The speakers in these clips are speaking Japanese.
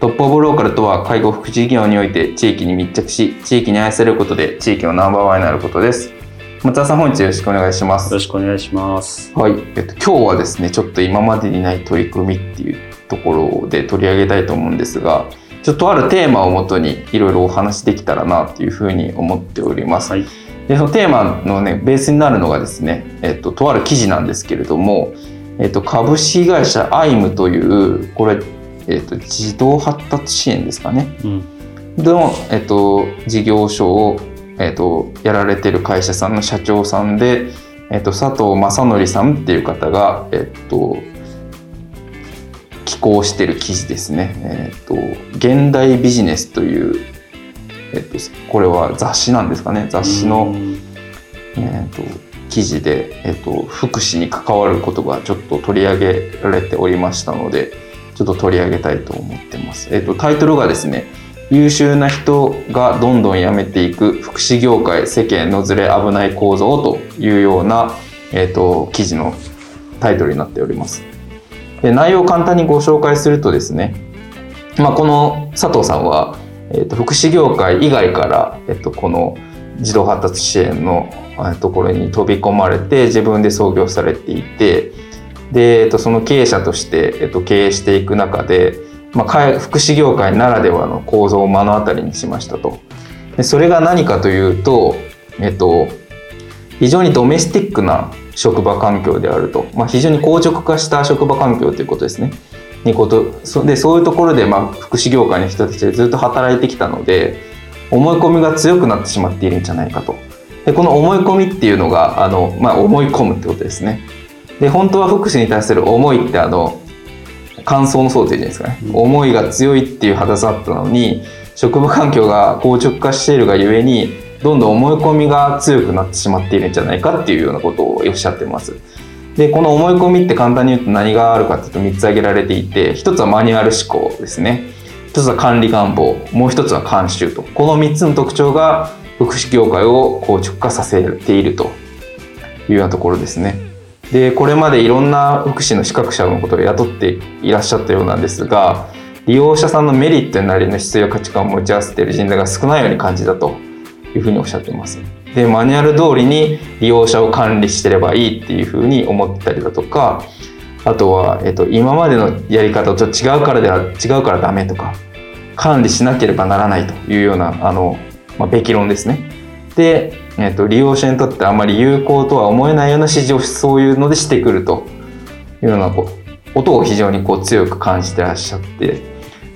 トップオブローカルとは介護福祉事業において地域に密着し地域に愛されることで地域のナンバーワンになることです。松田さん本日よろしくお願いします。よろしくお願いします。はい、えっと、今日はですねちょっと今までにない取り組みっていうところで取り上げたいと思うんですがちょっとあるテーマをもとにいろいろお話できたらなっていうふうに思っております、はい。でそのテーマのねベースになるのがですね、えっと、とある記事なんですけれども、えっと、株式会社アイムというこれ、えっと、児童発達支援ですかねうんの、えっと、事業所を、えっと、やられてる会社さんの社長さんで、えっと、佐藤正則さんっていう方が、えっと、寄稿してる記事ですね。えっと、現代ビジネスという、えっと、これは雑誌なんですかね。雑誌の、うんえっと、記事で、えっと、福祉に関わることがちょっと取り上げられておりましたので、ちょっと取り上げたいと思ってます。えっと、タイトルがですね、優秀な人がどんどん辞めていく福祉業界世間のずれ危ない構造というような、えっと、記事のタイトルになっております。で内容を簡単にご紹介するとですね、まあ、この佐藤さんは、えっと、福祉業界以外から、えっと、この児童発達支援のところに飛び込まれて自分で創業されていてで、えっと、その経営者として、えっと、経営していく中で、まあ、福祉業界ならではの構造を目の当たりにしましたと。でそれが何かというと、えっと、非常にドメスティックな職場環境であると、まあ、非常に硬直化した職場環境ということですね。にことそでそういうところで、まあ、福祉業界の人たちでずっと働いてきたので思い込みが強くなってしまっているんじゃないかと。でこの思い込みっていうのがあの、まあ、思い込むってことですね。で本当は福祉に対する思いってあの感想の想定じゃないですかね、うん。思いが強いっていう肌さったのに職場環境が硬直化しているがゆえにどんどん思い込みが強くなってしまっているんじゃないかっていうようなことをおっしゃってます。でこの思い込みって簡単に言うと何があるかっていうと3つ挙げられていて一つはマニュアル思考ですね。一つは管理願望。もう一つは慣習と。この3つの特徴が福祉業界を硬直化させているというようなところですね。でこれまでいろんな福祉の資格者のことを雇っていらっしゃったようなんですが利用者さんのメリットになりの質や価値観を持ち合わせている人材が少ないように感じたというふうにおっしゃっています。でマニュアル通りに利用者を管理してればいいっていうふうに思ったりだとかあとは、えっと、今までのやり方と違うからでは違うからダメとか管理しなければならないというようなあの、まあ、べき論ですね。で、えっと、利用者にとってあまり有効とは思えないような指示をそういうのでしてくるというようなこうことを非常にこう強く感じてらっしゃって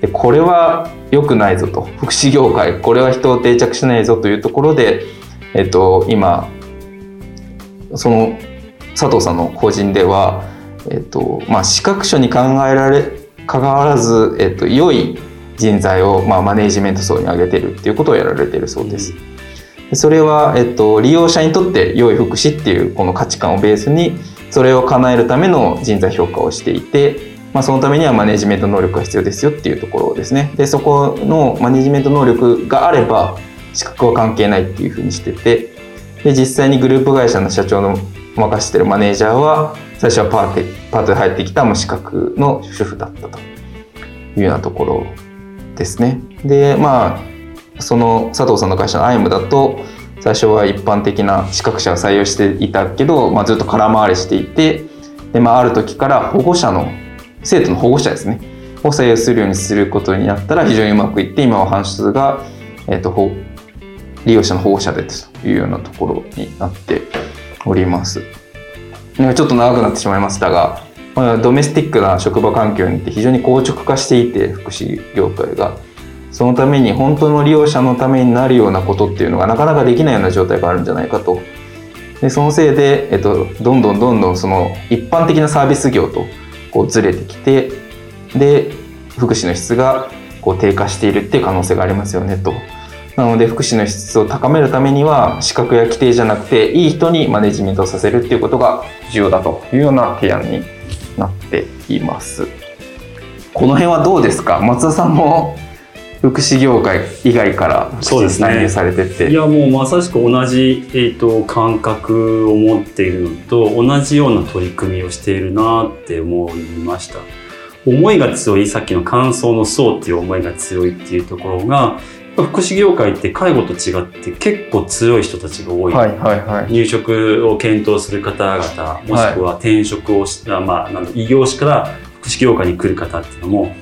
でこれは良くないぞと福祉業界これは人を定着しないぞというところで、えっと、今その佐藤さんの個人では、えっとまあ、資格書に考えられ関わらず、えっと、良い人材を、まあ、マネージメント層に上げてるっていうことをやられてるそうです。でそれは、えっと、利用者にとって良い福祉っていうこの価値観をベースにそれを叶えるための人材評価をしていて、まあ、そのためにはマネジメント能力が必要ですよっていうところですね。でそこのマネジメント能力があれば資格は関係ないっていうふうにしててで実際にグループ会社の社長の任せてるマネージャーは最初はパーテパートで入ってきた無資格の主婦だったというようなところですね。でまあその佐藤さんの会社のアイムだと最初は一般的な資格者を採用していたけど、まあ、ずっと空回りしていてで、まあ、ある時から保護者の生徒の保護者ですねを採用するようにすることになったら非常にうまくいって今は半数が、えっとほ利用者の保護者でというようなところになっております。ちょっと長くなってしまいましたが、ドメスティックな職場環境にて非常に硬直化していて福祉業界がそのために本当の利用者のためになるようなことっていうのがなかなかできないような状態があるんじゃないかとでそのせいで、えっと、どんどんどんどんその一般的なサービス業とこうずれてきてで福祉の質がこう低下しているっていう可能性がありますよねと。なので福祉の質を高めるためには資格や規定じゃなくていい人にマネジメントさせるっていうことが重要だというような提案になっています。この辺はどうですか？松田さんも福祉業界以外からそうですね。されてて、いやもうまさしく同じ、えーと、感覚を持っているのと同じような取り組みをしているなって思いました。思いが強いさっきの感想の層っていう思いが強いっていうところが福祉業界って介護と違って結構強い人たちが多い,、はいはいはい、入職を検討する方々もしくは転職をし、はい、まあ、なん異業種から福祉業界に来る方っていうのも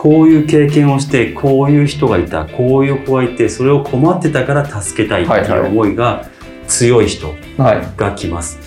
こういう経験をしてこういう人がいたこういう子がいてそれを困ってたから助けたいっていう思いが強い人が来ます。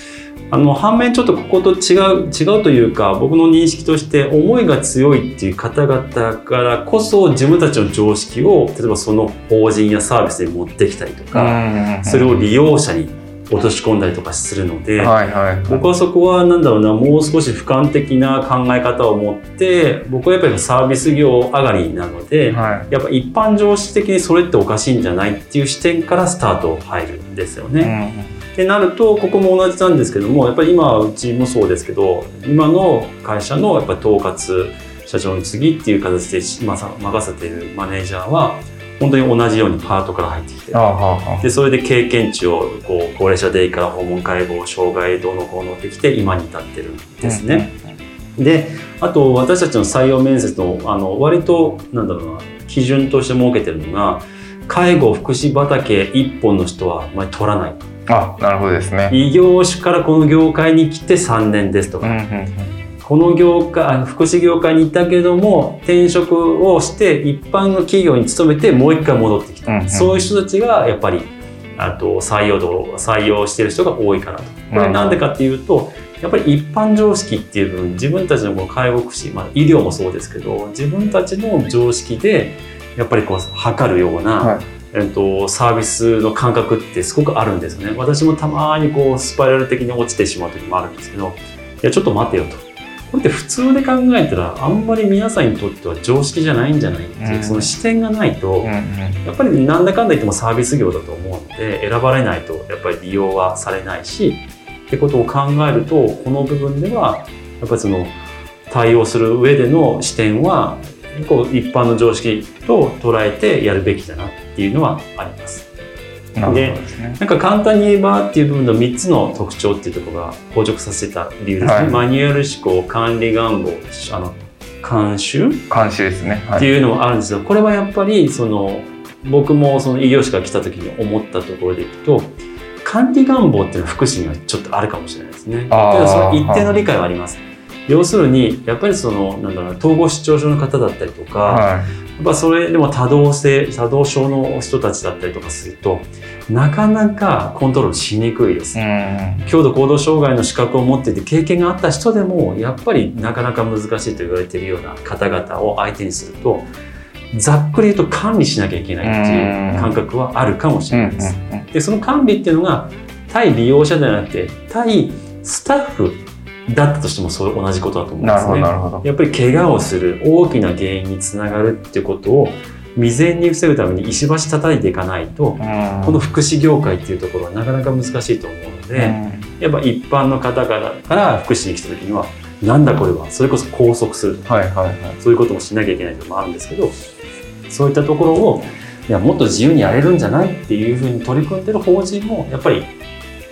あの反面ちょっとここと違う違うというか僕の認識として思いが強いっていう方々からこそ自分たちの常識を例えばその法人やサービスに持ってきたりとかそれを利用者に落とし込んだりとかするので、はいはいはい、僕はそこは何だろうなもう少し俯瞰的な考え方を持って僕はやっぱりサービス業上がりなので、はい、やっぱ一般常識的にそれっておかしいんじゃないっていう視点からスタート入るんですよね。うんってなるとここも同じなんですけどもやっぱり今うちもそうですけど今の会社のやっぱり統括社長に次っていう形で任せているマネージャーは本当に同じようにパートから入ってきて。でそれで経験値をこう高齢者デイから訪問介護障害どうのこうのってきて今に至ってるんですね。うん、であと私たちの採用面接のあの割となんだろうな基準として設けてるのが介護福祉畑一本の人はあまり取らないあなるほどですね。異業種からこの業界に来て3年ですとか、うんうんうんこの業界福祉業界にいたけども転職をして一般の企業に勤めてもう一回戻ってきた、うんうん、そういう人たちがやっぱりあと採用度採用してる人が多いかなと。これなんでかっていうとやっぱり一般常識っていう部分自分たちのこの介護福祉、まあ、医療もそうですけど自分たちの常識でやっぱりこう測るような、はい。えっと、サービスの感覚ってすごくあるんですよね。私もたまにこうスパイラル的に落ちてしまう時もあるんですけどいやちょっと待てよとこれって普通で考えたらあんまり皆さんにとっては常識じゃないんじゃないっていう、その視点がないと、やっぱりなんだかんだ言ってもサービス業だと思うので選ばれないとやっぱり利用はされないしってことを考えるとこの部分ではやっぱりその対応する上での視点はこう一般の常識と捉えてやるべきだなっていうのはあります。で、ね、なんか簡単に言えばっていう部分の3つの特徴っていうところが硬直させた理由ですね、はい、マニュアル思考管理願望あの監修監修ですね、はい、っていうのもあるんですけどこれはやっぱりその僕もその異業種が来た時に思ったところでいくと管理願望っていうのは福祉にはちょっとあるかもしれないですね。ただその一定の理解はあります。要するにやっぱりそのなんだろう統合失調症の方だったりとか、はい。っぱそれでも多動性多動症の人たちだったりとかするとなかなかコントロールしにくいです、うん、強度行動障害の資格を持っていて経験があった人でもやっぱりなかなか難しいと言われているような方々を相手にするとざっくり言うと管理しなきゃいけないっていう感覚はあるかもしれないです。でその管理っていうのが対利用者ではなくて対スタッフだったとしてもそれ同じことだと思うんですね。やっぱり怪我をする大きな原因につながるっていうことを未然に防ぐために石橋叩いていかないと、うん、この福祉業界っていうところはなかなか難しいと思うので、うん、やっぱ一般の方からから福祉に来た時にはなんだこれはそれこそ拘束するとか、はいはいはい、そういうこともしなきゃいけないのもあるんですけどそういったところをいやもっと自由にやれるんじゃないっていうふうに取り組んでる法人もやっぱり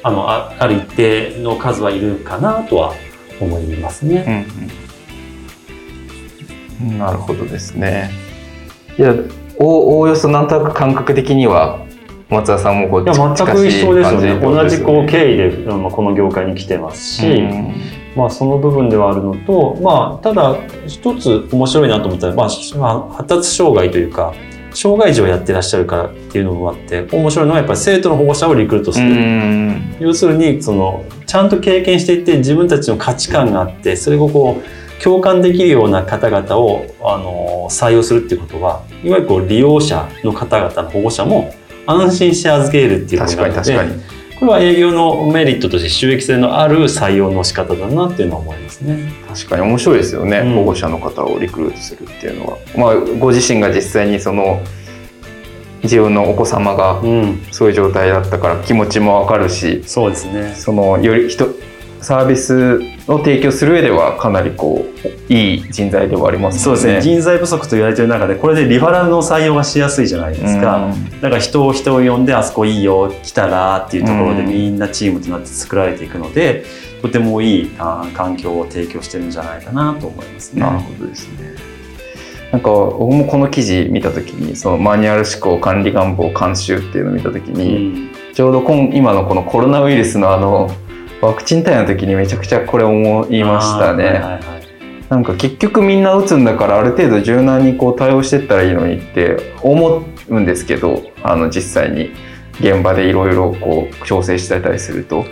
あのあある一定の数はいるかなとは思いますね。うんうん、なるほどですね。いやおおよそなんとなく感覚的には松田さんもこういや全く一緒ですよね。同じこう経緯でこの業界に来てますし、うん、まあその部分ではあるのと、まあただ一つ面白いなと思ったら、まあ発達障害というか。障害児をやってらっしゃるからっていうのもあって面白いのはやっぱり生徒の保護者をリクルートすうる、ん。要するにそのちゃんと経験していって自分たちの価値観があってそれをこう共感できるような方々をあの採用するっていうことはいわゆるこう利用者の方々の保護者も安心して預けるっていうこと確かにがあるので確かにこれは営業のメリットとして収益性のある採用の仕方だなっていうのは思いますね。確かに面白いですよね、うん保護者の方をリクルートするっていうのは、まあ、ご自身が実際にその自分のお子様がうん、そういう状態だったから気持ちもわかるしそうですね。そのより人サービスを提供する上ではかなりこういい人材ではありますそうよですね。人材不足と言われている中で、これでリファラルの採用がしやすいじゃないですか。うんだから人を人を呼んで、あそこいいよ、来たらっていうところでうんみんなチームとなって作られていくので、とてもいいあ環境を提供してるんじゃないかなと思いますね。なるほどですね。なんか僕もこの記事見た時にそのマニュアル思考管理願望監修っていうのを見た時うに、んちょうど今今のこのコロナウイルスのあのワクチン対応の時にめちゃくちゃこれ思いましたね。はいはいはいなんか結局みんな打つんだからある程度柔軟にこう対応してったらいいのにって思うんですけどあの実際に。現場でいろいろこう調整してたりすると。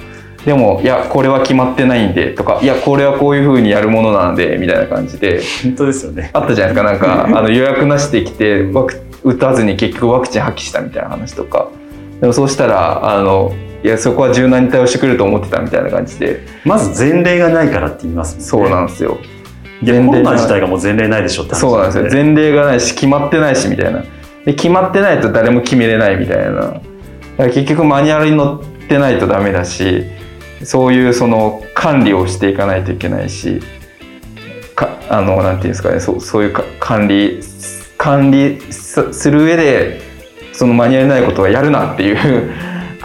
でもいやこれは決まってないんでとかいやこれはこういうふうにやるものなんでみたいな感じで。本当ですよね。あったじゃないですか。なんか あの予約なしで来てワク打たずに結局ワクチン破棄したみたいな話とか。でもそうしたらあのいやそこは柔軟に対応してくれると思ってたみたいな感じで。まず前例がないからって言いますもんね。そうなんですよ。いやコロナ自が体がもう前例ないでしょって話そうなんですよ。前例がないし決まってないしみたいな。で決まってないと誰も決めれないみたいな。だから結局マニュアルに載ってないとダメだしそういうその管理をしていかないといけないしかあのなんていうんですかね。そうそういうか管理管理すする上でそのマニュアルにないことはやるなっていう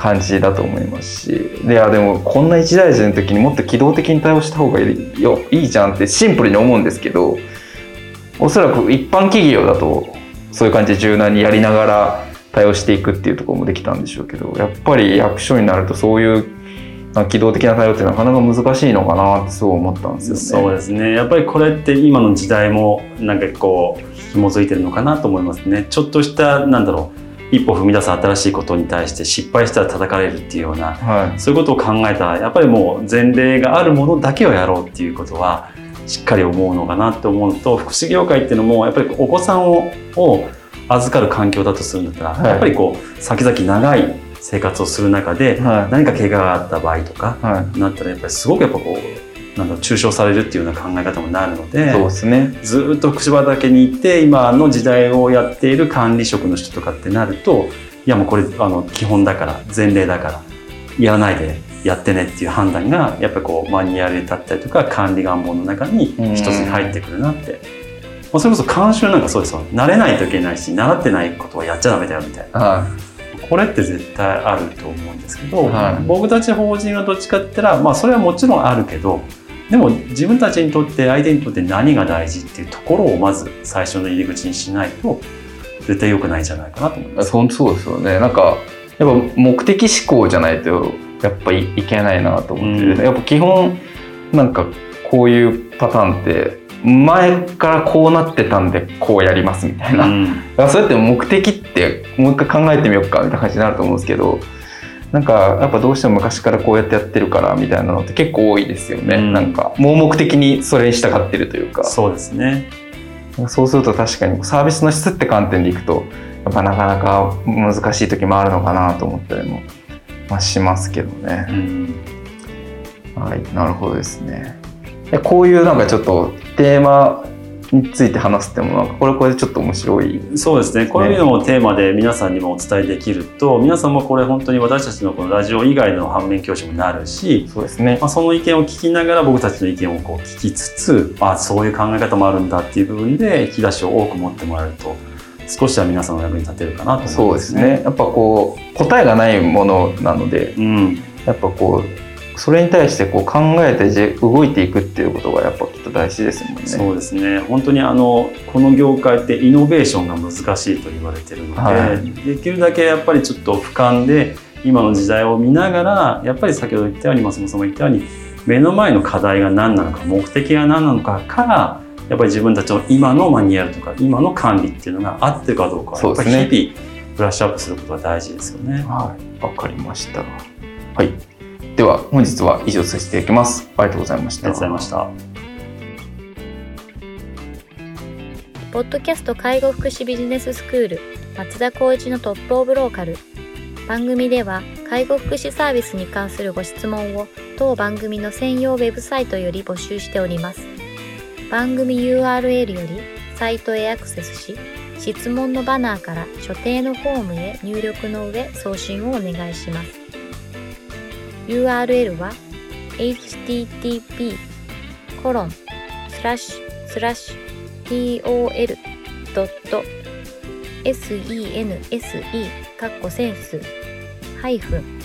感じだと思いますし。でいやでもこんな一大事の時にもっと機動的に対応した方がいいよ。いいじゃんってシンプルに思うんですけどおそらく一般企業だとそういう感じで柔軟にやりながら対応していくっていうところもできたんでしょうけどやっぱり役所になるとそういう機動的な対応ってなかなか難しいのかなってそう思ったんですよね。そうですね。やっぱりこれって今の時代もなんかこう紐づいてるのかなと思いますね。ちょっとしたなんだろう。一歩踏み出す新しいことに対して失敗したら叩かれるっていうようなはい。そういうことを考えたらやっぱりもう前例があるものだけをやろうっていうことはしっかり思うのかなって思うのと福祉業界っていうのもやっぱりお子さんをを預かる環境だとするんだったら、はい。やっぱりこう先々長い生活をする中ではい。何か怪我があった場合とかはい。なったらやっぱりすごくやっぱこうなん抽象されるっていうような考え方もなるのでそうですね。ずーっと福祉畑に行って今の時代をやっている管理職の人とかってなるといやもうこれあの基本だから前例だからやらないでやってねっていう判断がやっぱりこうマニュアルだったりとか管理願望の中に一つに入ってくるなって。まあそれこそ監修なんかそうですよ慣れないといけないし習ってないことはやっちゃダメだよみたいなはこれって絶対あると思うんですけど、はい僕たち法人はどっちかって言ったら、まあ、それはもちろんあるけどでも自分たちにとって相手にとって何が大事っていうところをまず最初の入り口にしないと絶対良くないんじゃないかなと思います。本当そうですよね。なんかやっぱ目的思考じゃないとやっぱいいけないなと思ってる、うんやっぱ基本なんかこういうパターンって前からこうなってたんでこうやりますみたいな、うんそうやって目的ってもう一回考えてみようかみたいな感じになると思うんですけどなんかやっぱどうしても昔からこうやってやってるからみたいなのって結構多いですよね、うんなんか盲目的にそれに従ってるというかそうですね。そうすると確かにサービスの質って観点でいくとやっぱなかなか難しい時もあるのかなと思ったりも、まあ、しますけどねう。んはい、なるほどですね。でこういうなんかちょっとテーマについて話すってもなんかこれこれでちょっと面白い。そうですねこういうのもテーマで皆さんにもお伝えできると皆さんもこれ本当に私たちのこのラジオ以外の反面教師にもなるしそうですね。まあ、その意見を聞きながら僕たちの意見をこう聞きつつあそういう考え方もあるんだっていう部分で引き出しを多く持ってもらえると少しは皆さんの役に立てるかなと思います、そうですね。やっぱこう答えがないものなので、うん、やっぱこうそれに対してこう考えてじ動いていくっていうことがやっぱきっと大事ですもんね。そうですね本当にあのこの業界ってイノベーションが難しいと言われてるので、はいできるだけやっぱりちょっと俯瞰で今の時代を見ながらやっぱり先ほど言ったように松本さんも言ったように目の前の課題が何なのか目的が何なのかからやっぱり自分たちの今のマニュアルとか今の管理っていうのが合ってるかどうかやっぱそうですねり日々ブラッシュアップすることが大事ですよね。はい、わかりました。はい。では、本日は以上させていただきます。ありがとうございました。ありがとうございました。ポッドキャスト介護福祉ビジネススクール松田光一のトップオブローカル番組では介護福祉サービスに関するご質問を当番組の専用ウェブサイトより募集しております番組 URL よりサイトへアクセスし質問のバナーから所定のフォームへ入力の上送信をお願いします URL は http コロンスラッシュスラッシュ tol.sense かっこセンスハイフン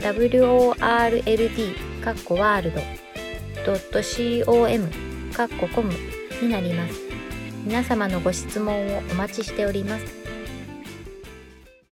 world かっこワールド .com かっこコムになります。皆様のご質問をお待ちしております。